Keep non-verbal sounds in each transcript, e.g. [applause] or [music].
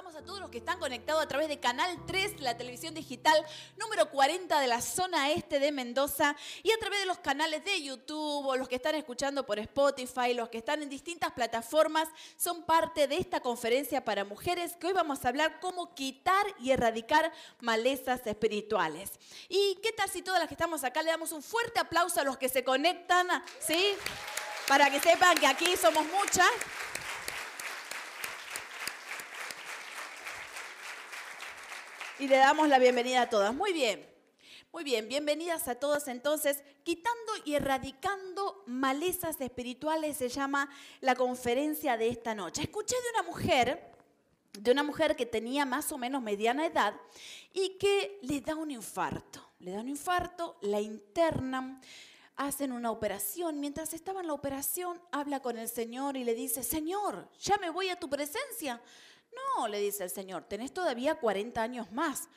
saludamos a todos los que están conectados a través de Canal 3, la televisión digital número 40 de la zona este de Mendoza, y a través de los canales de YouTube los que están escuchando por Spotify, los que están en distintas plataformas, son parte de esta conferencia para mujeres que hoy vamos a hablar cómo quitar y erradicar malezas espirituales. ¿Y qué tal si todas las que estamos acá le damos un fuerte aplauso a los que se conectan? ¿Sí? Para que sepan que aquí somos muchas. Y le damos la bienvenida a todas. Muy bien, muy bien, bienvenidas a todas entonces. Quitando y erradicando malezas espirituales se llama la conferencia de esta noche. Escuché de una mujer, de una mujer que tenía más o menos mediana edad y que le da un infarto. Le da un infarto, la internan, hacen una operación. Mientras estaba en la operación, habla con el Señor y le dice, Señor, ya me voy a tu presencia. No, le dice el Señor, tenés todavía 40 años más.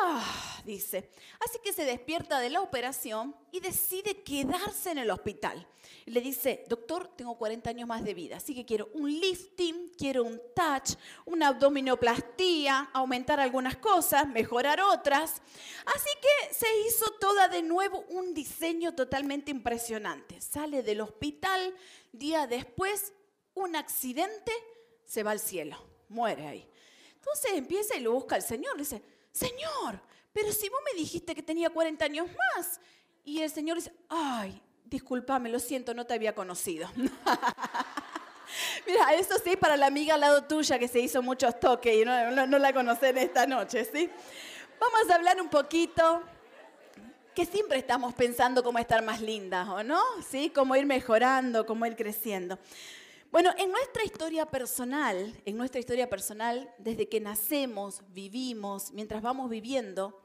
Ah, dice. Así que se despierta de la operación y decide quedarse en el hospital. Le dice, doctor, tengo 40 años más de vida, así que quiero un lifting, quiero un touch, una abdominoplastía, aumentar algunas cosas, mejorar otras. Así que se hizo toda de nuevo un diseño totalmente impresionante. Sale del hospital, día después, un accidente, se va al cielo muere ahí. Entonces empieza y lo busca el Señor. dice, Señor, pero si vos me dijiste que tenía 40 años más. Y el Señor dice, ay, discúlpame, lo siento, no te había conocido. [laughs] Mira, eso sí, para la amiga al lado tuya que se hizo muchos toques y no, no, la conocen esta noche, ¿sí? Vamos a hablar un poquito que siempre estamos pensando cómo estar más lindas, ¿o no? ¿Sí? Cómo ir mejorando, cómo ir creciendo. Bueno, en nuestra historia personal, en nuestra historia personal, desde que nacemos, vivimos, mientras vamos viviendo,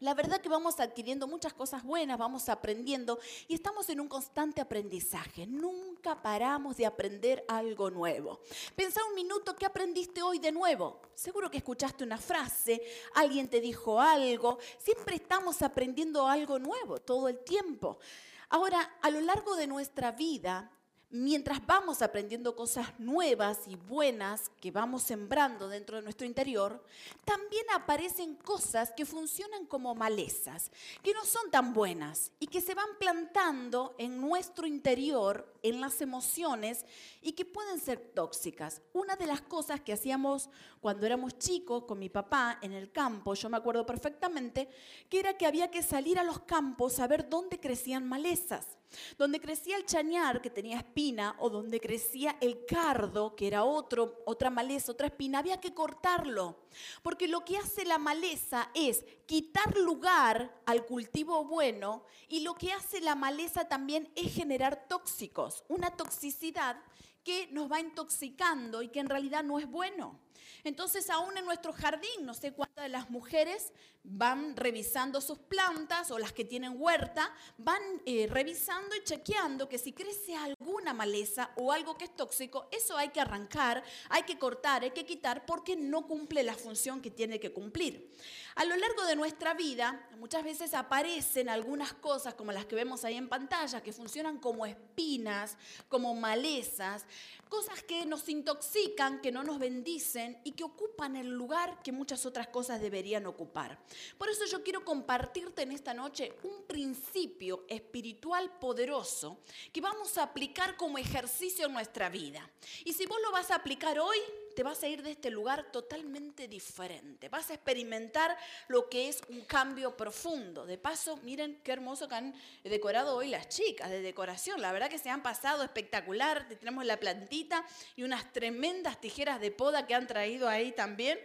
la verdad que vamos adquiriendo muchas cosas buenas, vamos aprendiendo y estamos en un constante aprendizaje. Nunca paramos de aprender algo nuevo. Pensá un minuto, ¿qué aprendiste hoy de nuevo? Seguro que escuchaste una frase, alguien te dijo algo. Siempre estamos aprendiendo algo nuevo todo el tiempo. Ahora, a lo largo de nuestra vida, mientras vamos aprendiendo cosas nuevas y buenas que vamos sembrando dentro de nuestro interior, también aparecen cosas que funcionan como malezas, que no son tan buenas y que se van plantando en nuestro interior, en las emociones y que pueden ser tóxicas. Una de las cosas que hacíamos cuando éramos chicos con mi papá en el campo, yo me acuerdo perfectamente, que era que había que salir a los campos a ver dónde crecían malezas. Donde crecía el chañar, que tenía espina, o donde crecía el cardo, que era otro, otra maleza, otra espina, había que cortarlo. Porque lo que hace la maleza es quitar lugar al cultivo bueno y lo que hace la maleza también es generar tóxicos, una toxicidad que nos va intoxicando y que en realidad no es bueno. Entonces, aún en nuestro jardín, no sé cuántas de las mujeres van revisando sus plantas o las que tienen huerta, van eh, revisando y chequeando que si crece alguna maleza o algo que es tóxico, eso hay que arrancar, hay que cortar, hay que quitar porque no cumple la función que tiene que cumplir. A lo largo de nuestra vida, muchas veces aparecen algunas cosas como las que vemos ahí en pantalla, que funcionan como espinas, como malezas, cosas que nos intoxican, que no nos bendicen y que ocupan el lugar que muchas otras cosas deberían ocupar. Por eso yo quiero compartirte en esta noche un principio espiritual poderoso que vamos a aplicar como ejercicio en nuestra vida. Y si vos lo vas a aplicar hoy, te vas a ir de este lugar totalmente diferente. Vas a experimentar lo que es un cambio profundo. De paso, miren qué hermoso que han decorado hoy las chicas de decoración. La verdad que se han pasado espectacular. Tenemos la plantita y unas tremendas tijeras de poda que han traído ahí también.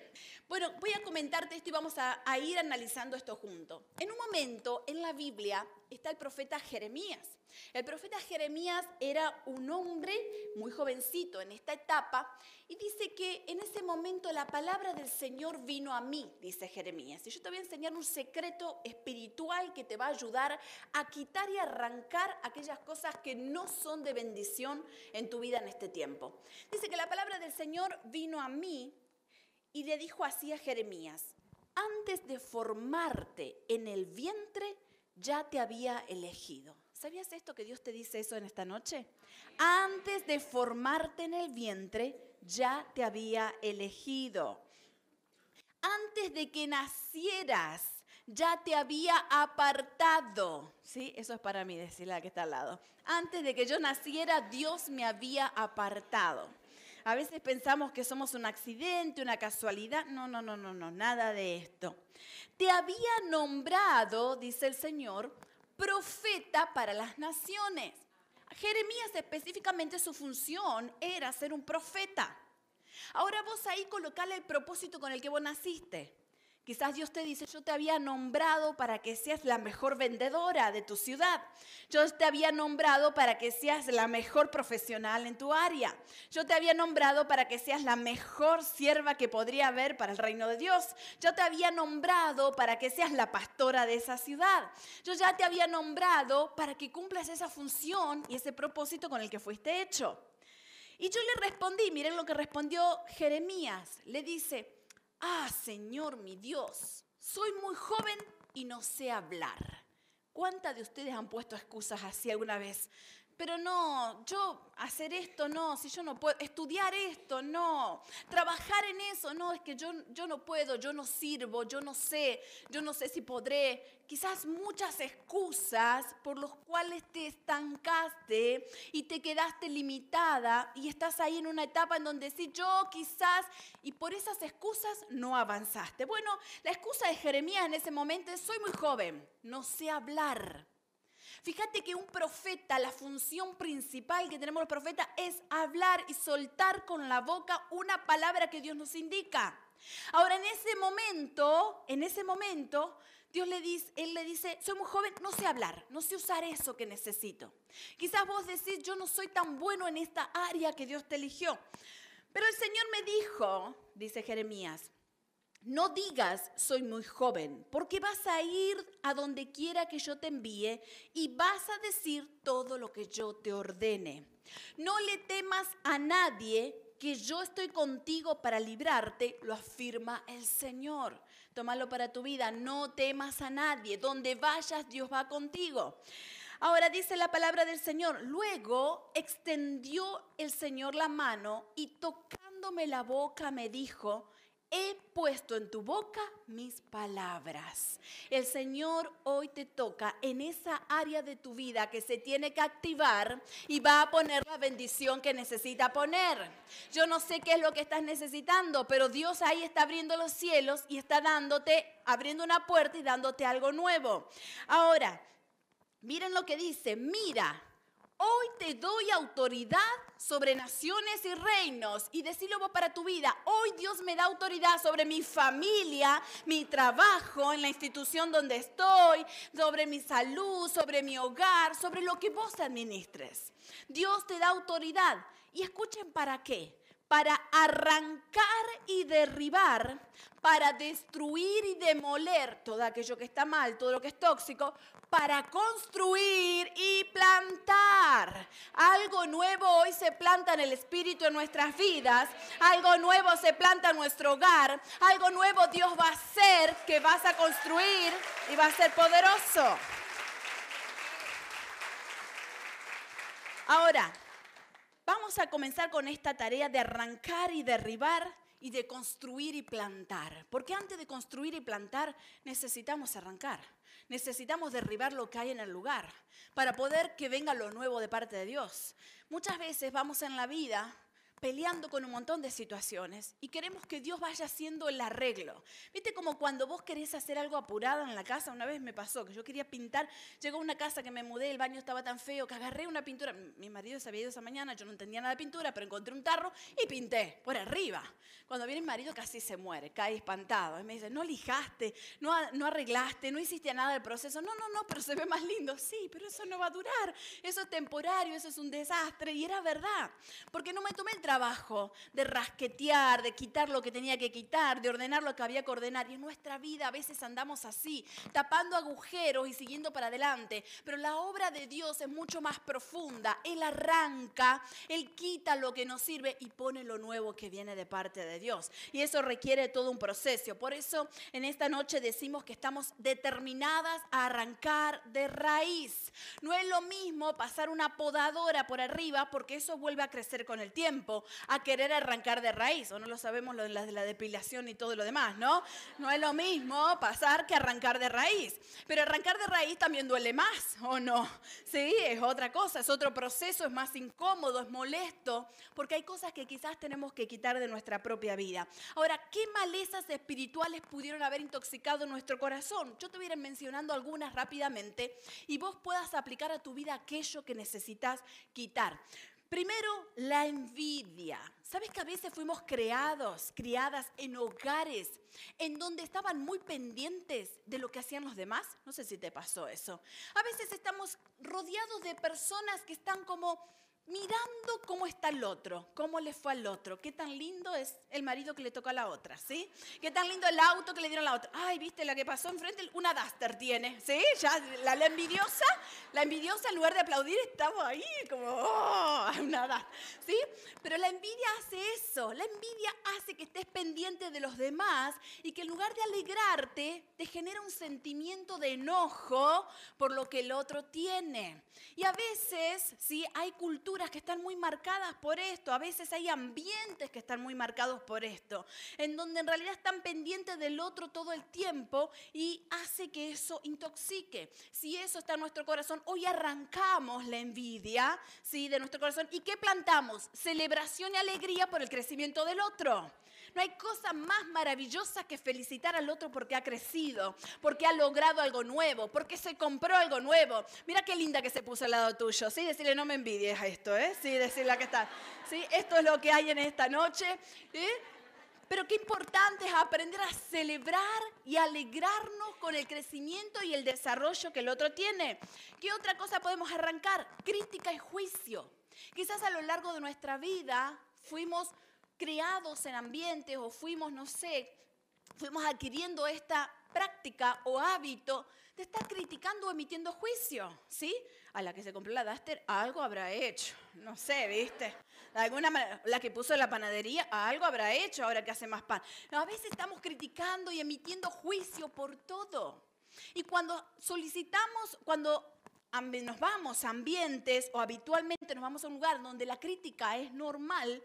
Bueno, voy a comentarte esto y vamos a, ir analizando esto junto. En un momento en la Biblia está el profeta Jeremías. El profeta Jeremías era un hombre muy jovencito en esta etapa y dice que en ese momento la palabra del Señor vino a mí, dice Jeremías. Y yo te voy a enseñar un secreto espiritual que te va a ayudar a quitar y arrancar aquellas cosas que no son de bendición en tu vida en este tiempo. Dice que la palabra del Señor vino a mí y le dijo así a Jeremías, antes de formarte en el vientre, ya te había elegido. ¿Sabías esto que Dios te dice eso en esta noche? Antes de formarte en el vientre, ya te había elegido. antes de que nacieras, ya te había apartado. ¿Sí? Eso es para mí, decirle a que está al lado. Antes de que yo naciera, Dios me había apartado. A veces pensamos que somos un accidente, una casualidad. No, no, no, no, no, nada de esto. Te había nombrado, dice el Señor, profeta para las naciones. Jeremías específicamente su función era ser un profeta. Ahora vos ahí colocale el propósito con el que vos naciste. Quizás Dios te dice, yo te había nombrado para que seas la mejor vendedora de tu ciudad. Yo te había nombrado para que seas la mejor profesional en tu área. Yo te había nombrado para que seas la mejor sierva que podría haber para el reino de Dios. Yo te había nombrado para que seas la pastora de esa ciudad. Yo ya te había nombrado para que cumplas esa función y ese propósito con el que fuiste hecho. Y yo le respondí, miren lo que respondió Jeremías. Le dice, ah, Señor mi Dios, soy muy joven y no sé hablar. ¿Cuántas de ustedes han puesto excusas así alguna vez? Pero no, yo hacer esto, no, si yo no puedo, estudiar esto, no, trabajar en eso, no, es que yo, yo no puedo, yo no sirvo, yo no sé, yo no sé si podré. Quizás muchas excusas por los cuales te estancaste y te quedaste limitada y estás ahí en una etapa en donde sí, yo quizás, y por esas excusas no avanzaste. Bueno, la excusa de Jeremías en ese momento es, soy muy joven, no sé hablar. Fíjate que un profeta, la función principal que tenemos los profetas es hablar y soltar con la boca una palabra que Dios nos indica. Ahora, en ese momento, en ese momento, Dios le dice, Él le dice, soy muy joven, no sé hablar, no sé usar eso que necesito. Quizás vos decís, yo no soy tan bueno en esta área que Dios te eligió. Pero el Señor me dijo, dice Jeremías, no digas soy muy joven, porque vas a ir a donde quiera que yo te envíe y vas a decir todo lo que yo te ordene. No le temas a nadie, que yo estoy contigo para librarte, lo afirma el Señor. Tómalo para tu vida, no temas a nadie, donde vayas Dios va contigo. Ahora dice la palabra del Señor, luego extendió el Señor la mano y tocándome la boca me dijo, he puesto en tu boca mis palabras. El Señor hoy te toca en esa área de tu vida que se tiene que activar y va a poner la bendición que necesita poner. Yo no sé qué es lo que estás necesitando, pero Dios ahí está abriendo los cielos y está dándote, abriendo una puerta y dándote algo nuevo. Ahora, miren lo que dice, mira Hoy te doy autoridad sobre naciones y reinos. Y decirlo para tu vida. Hoy Dios me da autoridad sobre mi familia, mi trabajo, en la institución donde estoy, sobre mi salud, sobre mi hogar, sobre lo que vos administres. Dios te da autoridad. Y escuchen para qué para arrancar y derribar, para destruir y demoler todo aquello que está mal, todo lo que es tóxico, para construir y plantar. Algo nuevo hoy se planta en el Espíritu en nuestras vidas, algo nuevo se planta en nuestro hogar, algo nuevo Dios va a hacer que vas a construir y va a ser poderoso. Ahora, Vamos a comenzar con esta tarea de arrancar y derribar y de construir y plantar. Porque antes de construir y plantar necesitamos arrancar. Necesitamos derribar lo que hay en el lugar para poder que venga lo nuevo de parte de Dios. Muchas veces vamos en la vida peleando con un montón de situaciones y queremos que Dios vaya haciendo el arreglo. ¿Viste como cuando vos querés hacer algo apurado en la casa? Una vez me pasó que yo quería pintar, llegó a una casa que me mudé, el baño estaba tan feo que agarré una pintura. Mi marido se había ido esa mañana, yo no entendía nada de pintura, pero encontré un tarro y pinté por arriba. Cuando viene mi marido casi se muere, cae espantado. Y me dice, no lijaste, no, no arreglaste, no hiciste nada del proceso. No, no, no, pero se ve más lindo. Sí, pero eso no va a durar. Eso es temporario, eso es un desastre. Y era verdad, porque no me tomé el trabajo trabajo de rasquetear, de quitar lo que tenía que quitar, de ordenar lo que había que ordenar. Y en nuestra vida a veces andamos así, tapando agujeros y siguiendo para adelante. Pero la obra de Dios es mucho más profunda. Él arranca, Él quita lo que nos sirve y pone lo nuevo que viene de parte de Dios. Y eso requiere todo un proceso. Por eso en esta noche decimos que estamos determinadas a arrancar de raíz. No es lo mismo pasar una podadora por arriba porque eso vuelve a crecer con el tiempo a querer arrancar de raíz, o no lo sabemos lo de la, la depilación y todo lo demás, ¿no? No es lo mismo pasar que arrancar de raíz. Pero arrancar de raíz también duele más, ¿o no? Sí, es otra cosa, es otro proceso, es más incómodo, es molesto, porque hay cosas que quizás tenemos que quitar de nuestra propia vida. Ahora, ¿qué malezas espirituales pudieron haber intoxicado nuestro corazón? Yo te voy a ir mencionando algunas rápidamente y vos puedas aplicar a tu vida aquello que necesitas quitar. Primero, la envidia. ¿Sabes que a veces fuimos creados, criadas en hogares en donde estaban muy pendientes de lo que hacían los demás? No sé si te pasó eso. A veces estamos rodeados de personas que están como mirando cómo está el otro, cómo le fue al otro, qué tan lindo es el marido que le tocó a la otra, ¿sí? Qué tan lindo el auto que le dieron a la otra. Ay, ¿viste la que pasó enfrente? Una Duster tiene, ¿sí? Ya la, envidiosa, la envidiosa en lugar de aplaudir estaba ahí como, oh, una Duster, ¿sí? Pero la envidia hace eso, la envidia hace que estés pendiente de los demás y que en lugar de alegrarte, te genera un sentimiento de enojo por lo que el otro tiene. Y a veces, ¿sí? Hay que están muy marcadas por esto, a veces hay ambientes que están muy marcados por esto, en donde en realidad están pendientes del otro todo el tiempo y hace que eso intoxique. Si eso está en nuestro corazón, hoy arrancamos la envidia ¿sí? de nuestro corazón. ¿Y qué plantamos? Celebración y alegría por el crecimiento del otro. No hay cosa más maravillosa que felicitar al otro porque ha crecido, porque ha logrado algo nuevo, porque se compró algo nuevo. Mira qué linda que se puso al lado tuyo. Sí, decirle no me envidies a esto, ¿eh? Sí, decirle que está. Sí, esto es lo que hay en esta noche. ¿eh? Pero qué importante es aprender a celebrar y alegrarnos con el crecimiento y el desarrollo que el otro tiene. ¿Qué otra cosa podemos arrancar? Crítica y juicio. Quizás a lo largo de nuestra vida fuimos criados en ambientes o fuimos, no sé, fuimos adquiriendo esta práctica o hábito de estar criticando o emitiendo juicio, ¿sí? A la que se compró la Duster, algo habrá hecho, no sé, ¿viste? De alguna manera, la que puso la panadería, algo habrá hecho ahora que hace más pan. a veces estamos criticando y emitiendo juicio por todo. Y cuando solicitamos, cuando nos vamos a ambientes o habitualmente nos vamos a un lugar donde la crítica es normal,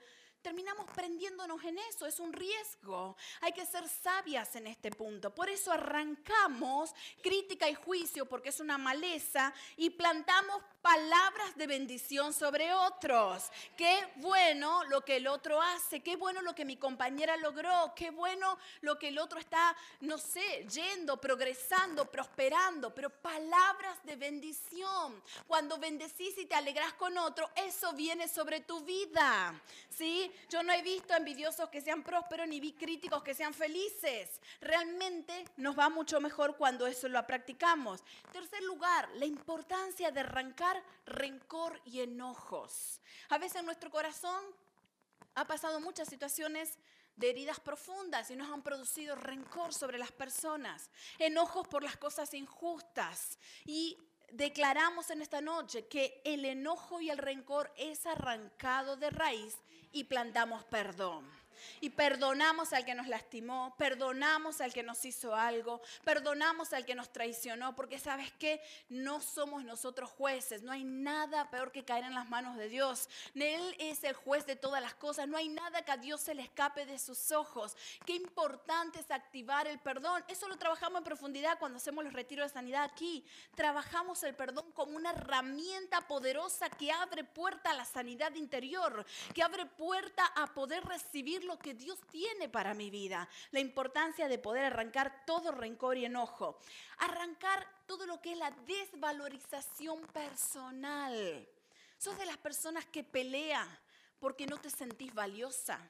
terminamos prendiéndonos en eso, es un riesgo. Hay que ser sabias en este punto. Por eso arrancamos crítica y juicio porque es una maleza y plantamos palabras de bendición sobre otros. Qué bueno lo que el otro hace, qué bueno lo que mi compañera logró, qué bueno lo que el otro está, no sé, yendo, progresando, prosperando, pero palabras de bendición. Cuando bendecís y te alegras con otro, eso viene sobre tu vida. ¿Sí? Yo no he visto envidiosos que sean prósperos ni vi críticos que sean felices. Realmente nos va mucho mejor cuando eso lo practicamos. Tercer lugar, la importancia de arrancar rencor y enojos. A veces nuestro corazón ha pasado muchas situaciones de heridas profundas y nos han producido rencor sobre las personas, enojos por las cosas injustas. Y declaramos en esta noche que el enojo y el rencor es arrancado de raíz y plantamos perdón y perdonamos al que nos lastimó, perdonamos al que nos hizo algo, perdonamos al que nos traicionó, porque sabes que no somos nosotros jueces, no hay nada peor que caer en las manos de Dios. Él es el juez de todas las cosas, no hay nada que a Dios se le escape de sus ojos. Qué importante es activar el perdón. Eso lo trabajamos en profundidad cuando hacemos los retiros de sanidad aquí. Trabajamos el perdón como una herramienta poderosa que abre puerta a la sanidad interior, que abre puerta a poder recibir lo que Dios tiene para mi vida. La importancia de poder arrancar todo rencor y enojo. Arrancar todo lo que es la desvalorización personal. Sos de las personas que pelea porque no te sentís valiosa,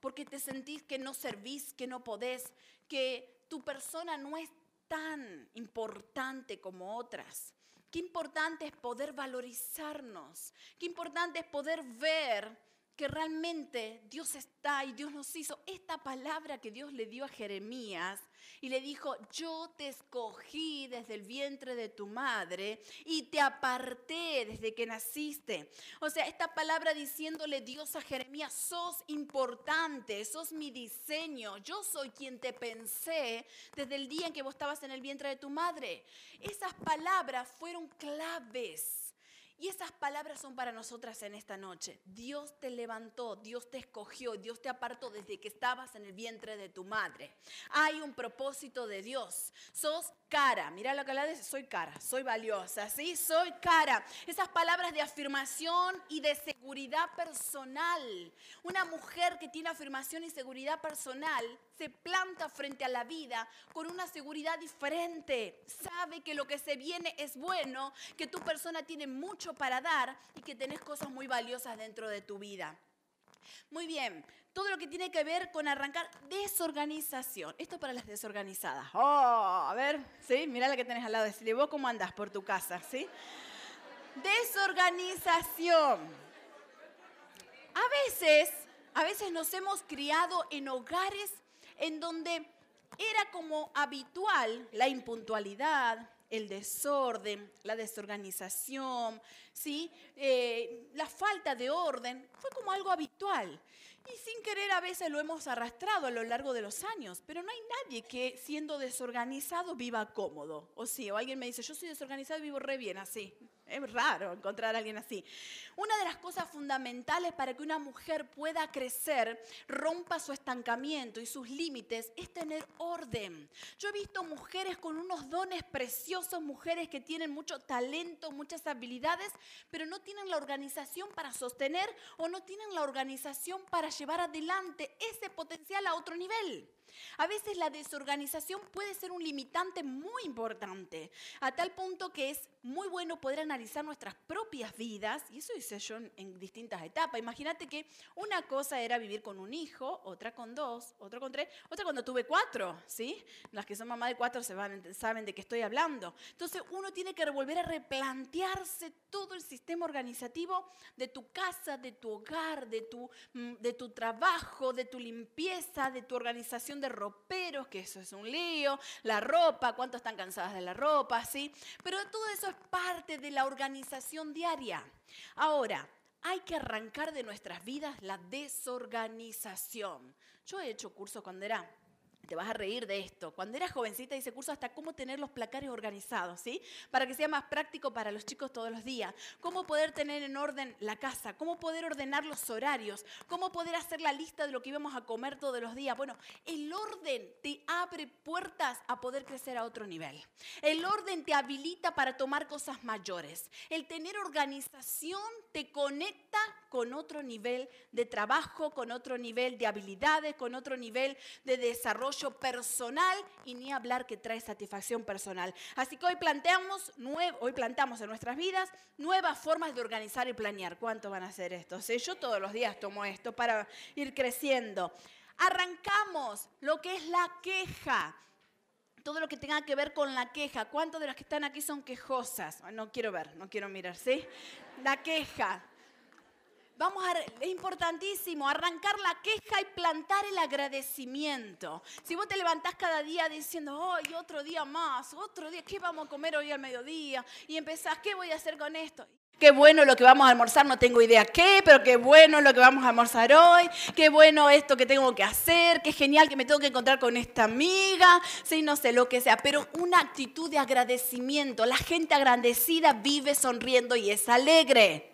porque te sentís que no servís, que no podés, que tu persona no es tan importante como otras. Qué importante es poder valorizarnos. Qué importante es poder ver que realmente Dios está y Dios nos hizo. Esta palabra que Dios le dio a Jeremías y le dijo, yo te escogí desde el vientre de tu madre y te aparté desde que naciste. O sea, esta palabra diciéndole Dios a Jeremías, sos importante, sos mi diseño, yo soy quien te pensé desde el día en que vos estabas en el vientre de tu madre. Esas palabras fueron claves Y esas palabras son para nosotras en esta noche. Dios te levantó, Dios te escogió, Dios te apartó desde que estabas en el vientre de tu madre. Hay un propósito de Dios. Sos cara. Mira lo que la dice, soy cara, soy valiosa, ¿sí? Soy cara. Esas palabras de afirmación y de seguridad personal. Una mujer que tiene afirmación y seguridad personal se planta frente a la vida con una seguridad diferente. Sabe que lo que se viene es bueno, que tu persona tiene mucho para dar y que tenés cosas muy valiosas dentro de tu vida. Muy bien, todo lo que tiene que ver con arrancar desorganización. Esto para las desorganizadas. Oh, a ver, ¿sí? Mira la que tenés al lado. Decirle, vos cómo andás por tu casa, ¿sí? Desorganización. A veces, a veces nos hemos criado en hogares en donde era como habitual la impuntualidad, el desorden, la desorganización, ¿sí? Eh, la falta de orden, fue como algo habitual. Y sin querer a veces lo hemos arrastrado a lo largo de los años, pero no hay nadie que siendo desorganizado viva cómodo. O sí, o alguien me dice, yo soy desorganizado y vivo re bien así. Es raro encontrar a alguien así. Una de las cosas fundamentales para que una mujer pueda crecer, rompa su estancamiento y sus límites, es tener orden. Yo he visto mujeres con unos dones preciosos, mujeres que tienen mucho talento, muchas habilidades, pero no tienen la organización para sostener o no tienen la organización para llevar adelante ese potencial a otro nivel. A veces la desorganización puede ser un limitante muy importante, a tal punto que es muy bueno poder analizar nuestras propias vidas, y eso hice yo en, distintas etapas. Imagínate que una cosa era vivir con un hijo, otra con dos, otra con tres, otra cuando tuve cuatro, ¿sí? Las que son mamá de cuatro se van, saben de qué estoy hablando. Entonces uno tiene que volver a replantearse todo el sistema organizativo de tu casa, de tu hogar, de tu, mm, de tu trabajo, de tu limpieza, de tu organización de roperos, que eso es un lío, la ropa, cuántos están cansadas de la ropa, ¿sí? Pero todo eso es parte de la organización diaria. Ahora, hay que arrancar de nuestras vidas la desorganización. Yo he hecho curso cuando era te vas a reír de esto. Cuando era jovencita hice curso hasta cómo tener los placares organizados, ¿sí? Para que sea más práctico para los chicos todos los días. Cómo poder tener en orden la casa, cómo poder ordenar los horarios, cómo poder hacer la lista de lo que íbamos a comer todos los días. Bueno, el orden te abre puertas a poder crecer a otro nivel. El orden te habilita para tomar cosas mayores. El tener organización te conecta con otro nivel de trabajo, con otro nivel de habilidades, con otro nivel de desarrollo personal y ni hablar que trae satisfacción personal. Así que hoy planteamos, hoy plantamos en nuestras vidas nuevas formas de organizar y planear. ¿Cuánto van a hacer esto? Yo todos los días tomo esto para ir creciendo. Arrancamos lo que es la queja todo lo que tenga que ver con la queja. ¿Cuántos de las que están aquí son quejosas? No quiero ver, no quiero mirar, ¿sí? La queja. Vamos a, es importantísimo arrancar la queja y plantar el agradecimiento. Si vos te levantás cada día diciendo, hoy otro día más, otro día, ¿qué vamos a comer hoy al mediodía? Y empezás, ¿qué voy a hacer con esto? Qué bueno lo que vamos a almorzar, no tengo idea qué, pero qué bueno lo que vamos a almorzar hoy, qué bueno esto que tengo que hacer, qué genial que me tengo que encontrar con esta amiga, sí, no sé lo que sea, pero una actitud de agradecimiento. La gente agradecida vive sonriendo y es alegre.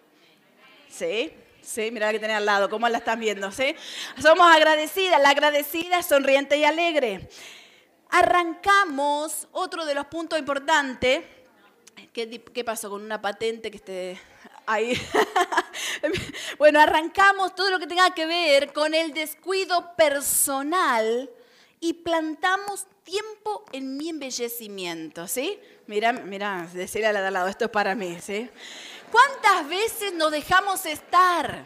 ¿Sí? Sí, mira la que tenés al lado, ¿cómo la están viendo? ¿sí? Somos agradecidas, la agradecida sonriente y alegre. Arrancamos, otro de los puntos importantes, ¿qué, pasó con una patente que esté ahí? [laughs] bueno, arrancamos todo lo que tenga que ver con el descuido personal y plantamos tiempo en mi embellecimiento, ¿sí? Mira, mira, decirle al lado, esto es para mí, ¿sí? ¿Cuántas veces nos dejamos estar?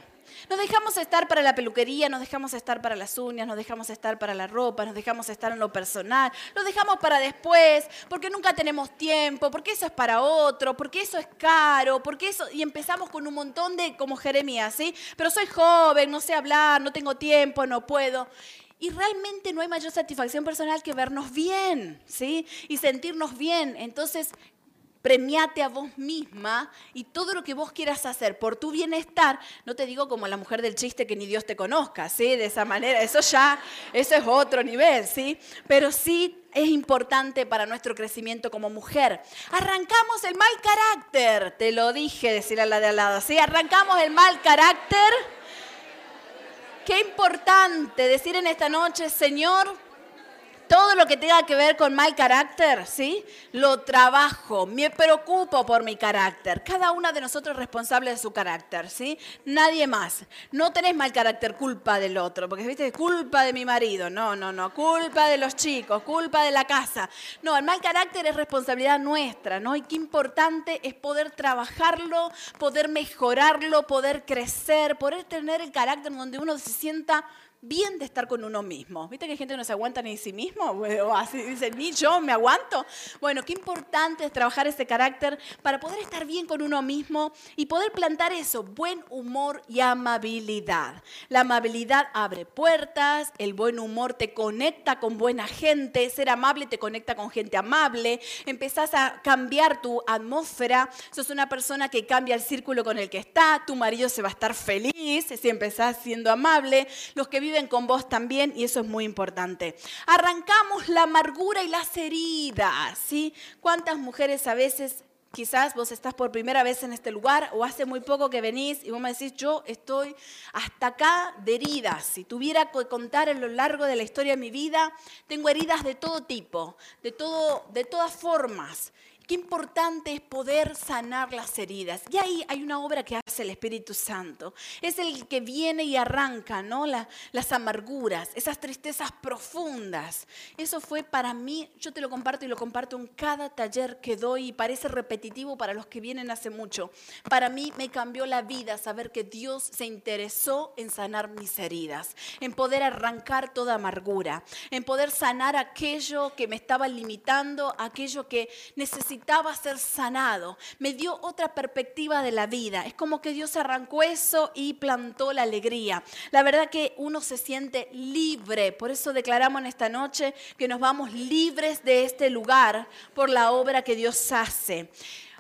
Nos dejamos estar para la peluquería, nos dejamos estar para las uñas, nos dejamos estar para la ropa, nos dejamos estar en lo personal, lo dejamos para después, porque nunca tenemos tiempo, porque eso es para otro, porque eso es caro, porque eso... Y empezamos con un montón de, como Jeremías, ¿sí? Pero soy joven, no sé hablar, no tengo tiempo, no puedo. Y realmente no hay mayor satisfacción personal que vernos bien, ¿sí? Y sentirnos bien. Entonces, premiate a vos misma y todo lo que vos quieras hacer por tu bienestar, no te digo como la mujer del chiste que ni Dios te conozca, ¿sí? De esa manera, eso ya, eso es otro nivel, ¿sí? Pero sí es importante para nuestro crecimiento como mujer. Arrancamos el mal carácter, te lo dije, decir a la de al lado, ¿sí? Arrancamos el mal carácter. Qué importante decir en esta noche, Señor, todo lo que tenga que ver con mal carácter, ¿sí? Lo trabajo, me preocupo por mi carácter. Cada una de nosotros es responsable de su carácter, ¿sí? Nadie más. No tenés mal carácter, culpa del otro, porque viste, culpa de mi marido. No, no, no, culpa de los chicos, culpa de la casa. No, el mal carácter es responsabilidad nuestra, ¿no? Y qué importante es poder trabajarlo, poder mejorarlo, poder crecer, poder tener el carácter donde uno se sienta bien de estar con uno mismo. ¿Viste que hay gente que no se aguanta ni sí mismo? [laughs] O así dice, ni yo me aguanto. Bueno, qué importante es trabajar ese carácter para poder estar bien con uno mismo y poder plantar eso, buen humor y amabilidad. La amabilidad abre puertas, el buen humor te conecta con buena gente, ser amable te conecta con gente amable, empezás a cambiar tu atmósfera, sos una persona que cambia el círculo con el que está, tu marido se va a estar feliz si empezás siendo amable, los que viven viven con vos también y eso es muy importante. Arrancamos la amargura y las heridas, ¿sí? ¿Cuántas mujeres a veces quizás vos estás por primera vez en este lugar o hace muy poco que venís y vos me decís, yo estoy hasta acá de heridas. Si tuviera que contar a lo largo de la historia de mi vida, tengo heridas de todo tipo, de, todo, de todas formas. Qué importante es poder sanar las heridas. Y ahí hay una obra que hace el Espíritu Santo. Es el que viene y arranca ¿no? las amarguras, esas tristezas profundas. Eso fue para mí, yo te lo comparto y lo comparto en cada taller que doy y parece repetitivo para los que vienen hace mucho. Para mí me cambió la vida saber que Dios se interesó en sanar mis heridas, en poder arrancar toda amargura, en poder sanar aquello que me estaba limitando, aquello que necesitaba necesitaba ser sanado. Me dio otra perspectiva de la vida. Es como que Dios arrancó eso y plantó la alegría. La verdad que uno se siente libre. Por eso declaramos en esta noche que nos vamos libres de este lugar por la obra que Dios hace.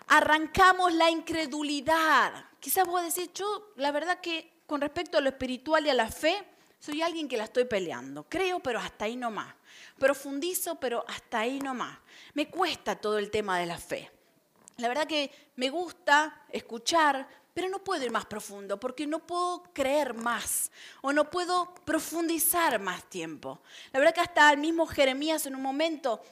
Arrancamos la incredulidad. Quizás vos decís, yo la verdad que con respecto a lo espiritual y a la fe, soy alguien que la estoy peleando. Creo, pero hasta ahí no más. Profundizo, pero hasta ahí no más. Me cuesta todo el tema de la fe. La verdad que me gusta escuchar, pero no puedo ir más profundo porque no puedo creer más o no puedo profundizar más tiempo. La verdad que hasta el mismo Jeremías en un momento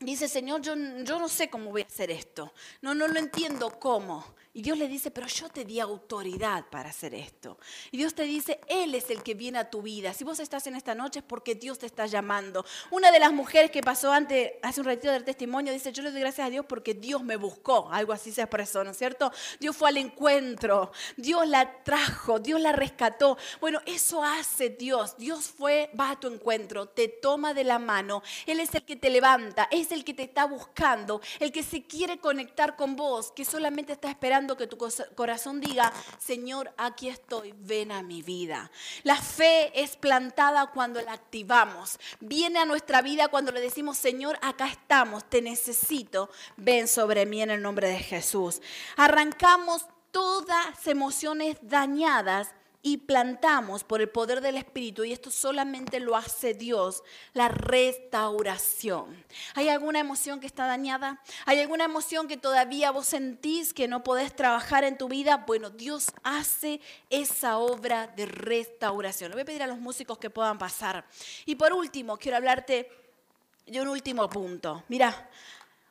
dice, Señor, yo, yo no sé cómo voy a hacer esto. No, no lo entiendo cómo. Y Dios le dice, pero yo te di autoridad para hacer esto. Y Dios te dice, Él es el que viene a tu vida. Si vos estás en esta noche es porque Dios te está llamando. Una de las mujeres que pasó antes, hace un ratito del testimonio, dice, yo le doy gracias a Dios porque Dios me buscó. Algo así se expresó, ¿no es cierto? Dios fue al encuentro, Dios la trajo, Dios la rescató. Bueno, eso hace Dios. Dios fue, va a tu encuentro, te toma de la mano. Él es el que te levanta, es el que te está buscando, el que se quiere conectar con vos, que solamente está esperando que tu corazón diga, Señor, aquí estoy, ven a mi vida. La fe es plantada cuando la activamos. Viene a nuestra vida cuando le decimos, Señor, acá estamos, te necesito, ven sobre mí en el nombre de Jesús. Arrancamos todas emociones dañadas y plantamos por el poder del Espíritu, y esto solamente lo hace Dios, la restauración. ¿Hay alguna emoción que está dañada? ¿Hay alguna emoción que todavía vos sentís que no podés trabajar en tu vida? Bueno, Dios hace esa obra de restauración. Le voy a pedir a los músicos que puedan pasar. Y por último, quiero hablarte de un último punto. Mira,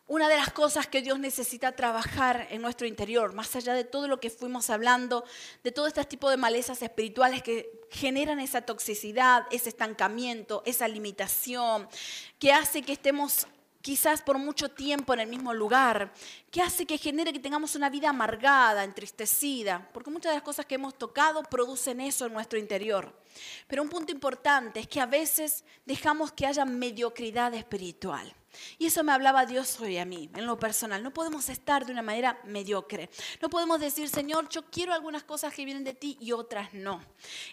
una de las cosas que Dios necesita trabajar en nuestro interior, más allá de todo lo que fuimos hablando, de todo este tipo de malezas espirituales que generan esa toxicidad, ese estancamiento, esa limitación, que hace que estemos quizás por mucho tiempo en el mismo lugar, que hace que genere que tengamos una vida amargada, entristecida, porque muchas de las cosas que hemos tocado producen eso en nuestro interior. Pero un punto importante es que a veces dejamos que haya mediocridad espiritual. Y eso me hablaba Dios hoy a mí, en lo personal. No podemos estar de una manera mediocre. No podemos decir, Señor, yo quiero algunas cosas que vienen de ti y otras no.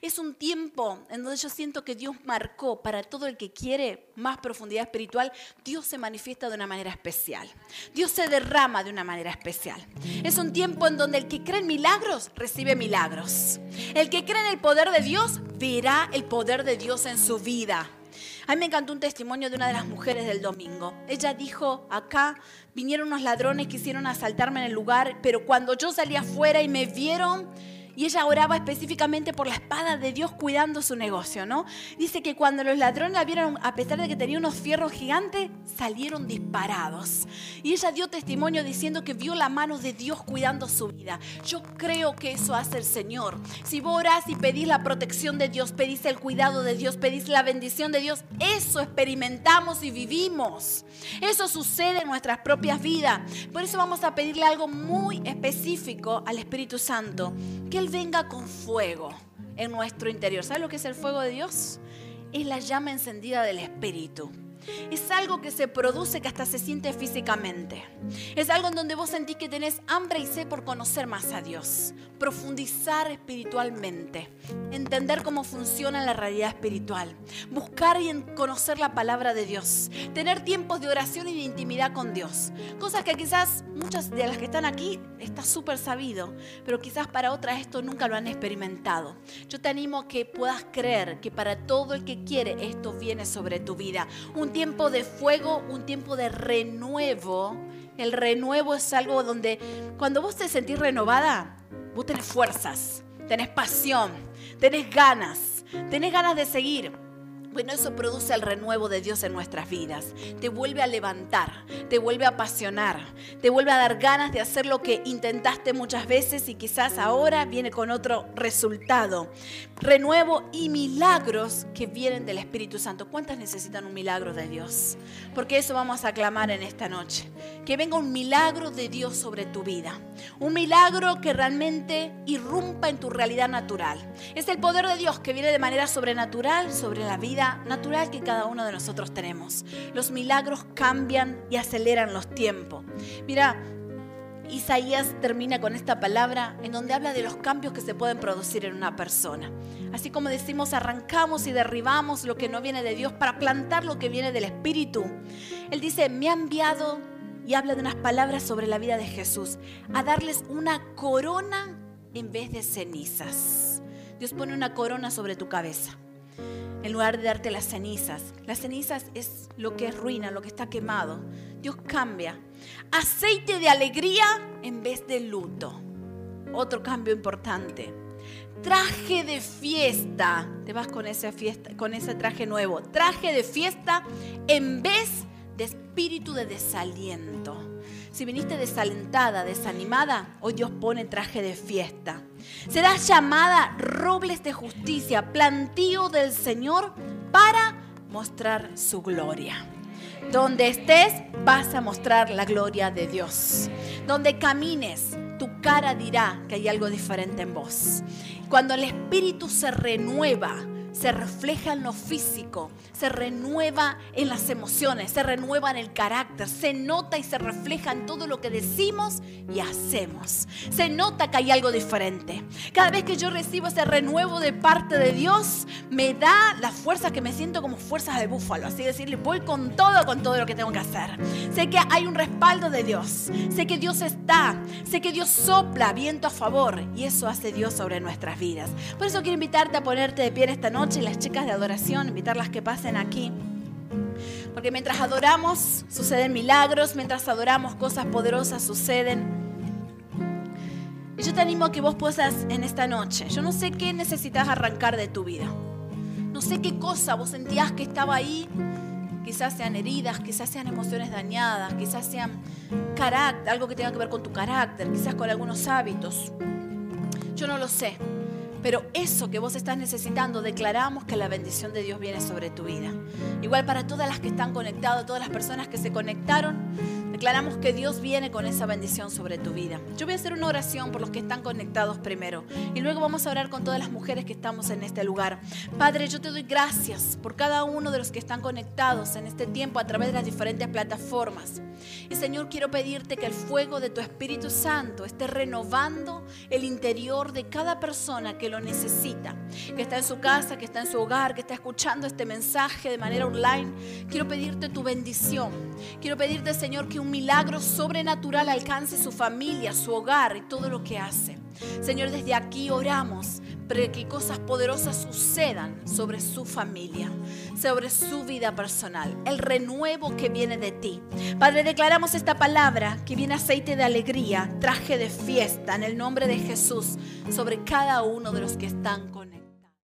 Es un tiempo en donde yo siento que Dios marcó para todo el que quiere más profundidad espiritual, Dios se manifiesta de una manera especial. Dios se derrama de una manera especial. Es un tiempo en donde el que cree en milagros recibe milagros. El que cree en el poder de Dios verá el poder de Dios en su vida. A mí me encantó un testimonio de una de las mujeres del domingo. Ella dijo, acá vinieron unos ladrones, quisieron asaltarme en el lugar, pero cuando yo salí afuera y me vieron, y ella oraba específicamente por la espada de Dios cuidando su negocio, ¿no? Dice que cuando los ladrones la vieron, a pesar de que tenía unos fierros gigantes, salieron disparados. Y ella dio testimonio diciendo que vio la mano de Dios cuidando su vida. Yo creo que eso hace el Señor. Si vos orás y pedís la protección de Dios, pedís el cuidado de Dios, pedís la bendición de Dios, eso experimentamos y vivimos. Eso sucede en nuestras propias vidas. Por eso vamos a pedirle algo muy específico al Espíritu Santo, que Él venga con fuego en nuestro interior. ¿Sabes lo que es el fuego de Dios? Es la llama encendida del Espíritu. Es algo que se produce que hasta se siente físicamente. Es algo en donde vos sentís que tenés hambre y sed por conocer más a Dios, profundizar espiritualmente, entender cómo funciona la realidad espiritual, buscar y conocer la palabra de Dios, tener tiempos de oración y de intimidad con Dios. Cosas que quizás muchas de las que están aquí está súper sabido, pero quizás para otras esto nunca lo han experimentado. Yo te animo a que puedas creer que para todo el que quiere esto viene sobre tu vida. Un tiempo de fuego, un tiempo de renuevo. El renuevo es algo donde cuando vos te sentís renovada, vos tenés fuerzas, tenés pasión, tenés ganas, tenés ganas de seguir. Bueno, eso produce el renuevo de Dios en nuestras vidas. Te vuelve a levantar, te vuelve a apasionar, te vuelve a dar ganas de hacer lo que intentaste muchas veces y quizás ahora viene con otro resultado. Renuevo y milagros que vienen del Espíritu Santo. ¿Cuántas necesitan un milagro de Dios? Porque eso vamos a clamar en esta noche. Que venga un milagro de Dios sobre tu vida. Un milagro que realmente irrumpa en tu realidad natural. Es el poder de Dios que viene de manera sobrenatural sobre la vida natural que cada uno de nosotros tenemos. Los milagros cambian y aceleran los tiempos. Mira, Isaías termina con esta palabra en donde habla de los cambios que se pueden producir en una persona. Así como decimos, arrancamos y derribamos lo que no viene de Dios para plantar lo que viene del Espíritu. Él dice, me ha enviado y habla de unas palabras sobre la vida de Jesús, a darles una corona en vez de cenizas. Dios pone una corona sobre tu cabeza en lugar de darte las cenizas. Las cenizas es lo que es ruina, lo que está quemado. Dios cambia. Aceite de alegría en vez de luto. Otro cambio importante. Traje de fiesta. Te vas con esa fiesta, con ese traje nuevo. Traje de fiesta en vez de espíritu de desaliento. Si viniste desalentada, desanimada, hoy Dios pone traje de fiesta. Será llamada robles de justicia, plantío del Señor para mostrar su gloria. Donde estés, vas a mostrar la gloria de Dios. Donde camines, tu cara dirá que hay algo diferente en vos. Cuando el Espíritu se renueva, se refleja en lo físico, se renueva en las emociones, se renueva en el carácter, se nota y se refleja en todo lo que decimos y hacemos. Se nota que hay algo diferente. Cada vez que yo recibo ese renuevo de parte de Dios, me da la fuerza que me siento como fuerzas de búfalo. Así decirle, voy con todo, con todo lo que tengo que hacer. Sé que hay un respaldo de Dios. Sé que Dios está. Sé que Dios sopla viento a favor. Y eso hace Dios sobre nuestras vidas. Por eso quiero invitarte a ponerte de pie esta noche y las chicas de adoración, invitarlas que pasen aquí. Porque mientras adoramos suceden milagros, mientras adoramos cosas poderosas suceden. Y yo te animo a que vos puedas en esta noche. Yo no sé qué necesitas arrancar de tu vida. No sé qué cosa vos sentías que estaba ahí. Quizás sean heridas, quizás sean emociones dañadas, quizás sean carácter, algo que tenga que ver con tu carácter, quizás con algunos hábitos. Yo no lo sé. Pero eso que vos estás necesitando, declaramos que la bendición de Dios viene sobre tu vida. Igual para todas las que están conectadas, todas las personas que se conectaron, declaramos que Dios viene con esa bendición sobre tu vida. Yo voy a hacer una oración por los que están conectados primero y luego vamos a orar con todas las mujeres que estamos en este lugar. Padre, yo te doy gracias por cada uno de los que están conectados en este tiempo a través de las diferentes plataformas. Y Señor, quiero pedirte que el fuego de tu Espíritu Santo esté renovando el interior de cada persona que lo necesita, que está en su casa, que está en su hogar, que está escuchando este mensaje de manera online. Quiero pedirte tu bendición. Quiero pedirte, Señor, que un milagro sobrenatural alcance su familia, su hogar y todo lo que hace. Señor, desde aquí oramos para que cosas poderosas sucedan sobre su familia, sobre su vida personal, el renuevo que viene de ti. Padre, declaramos esta palabra que viene aceite de alegría, traje de fiesta en el nombre de Jesús sobre cada uno de los que están con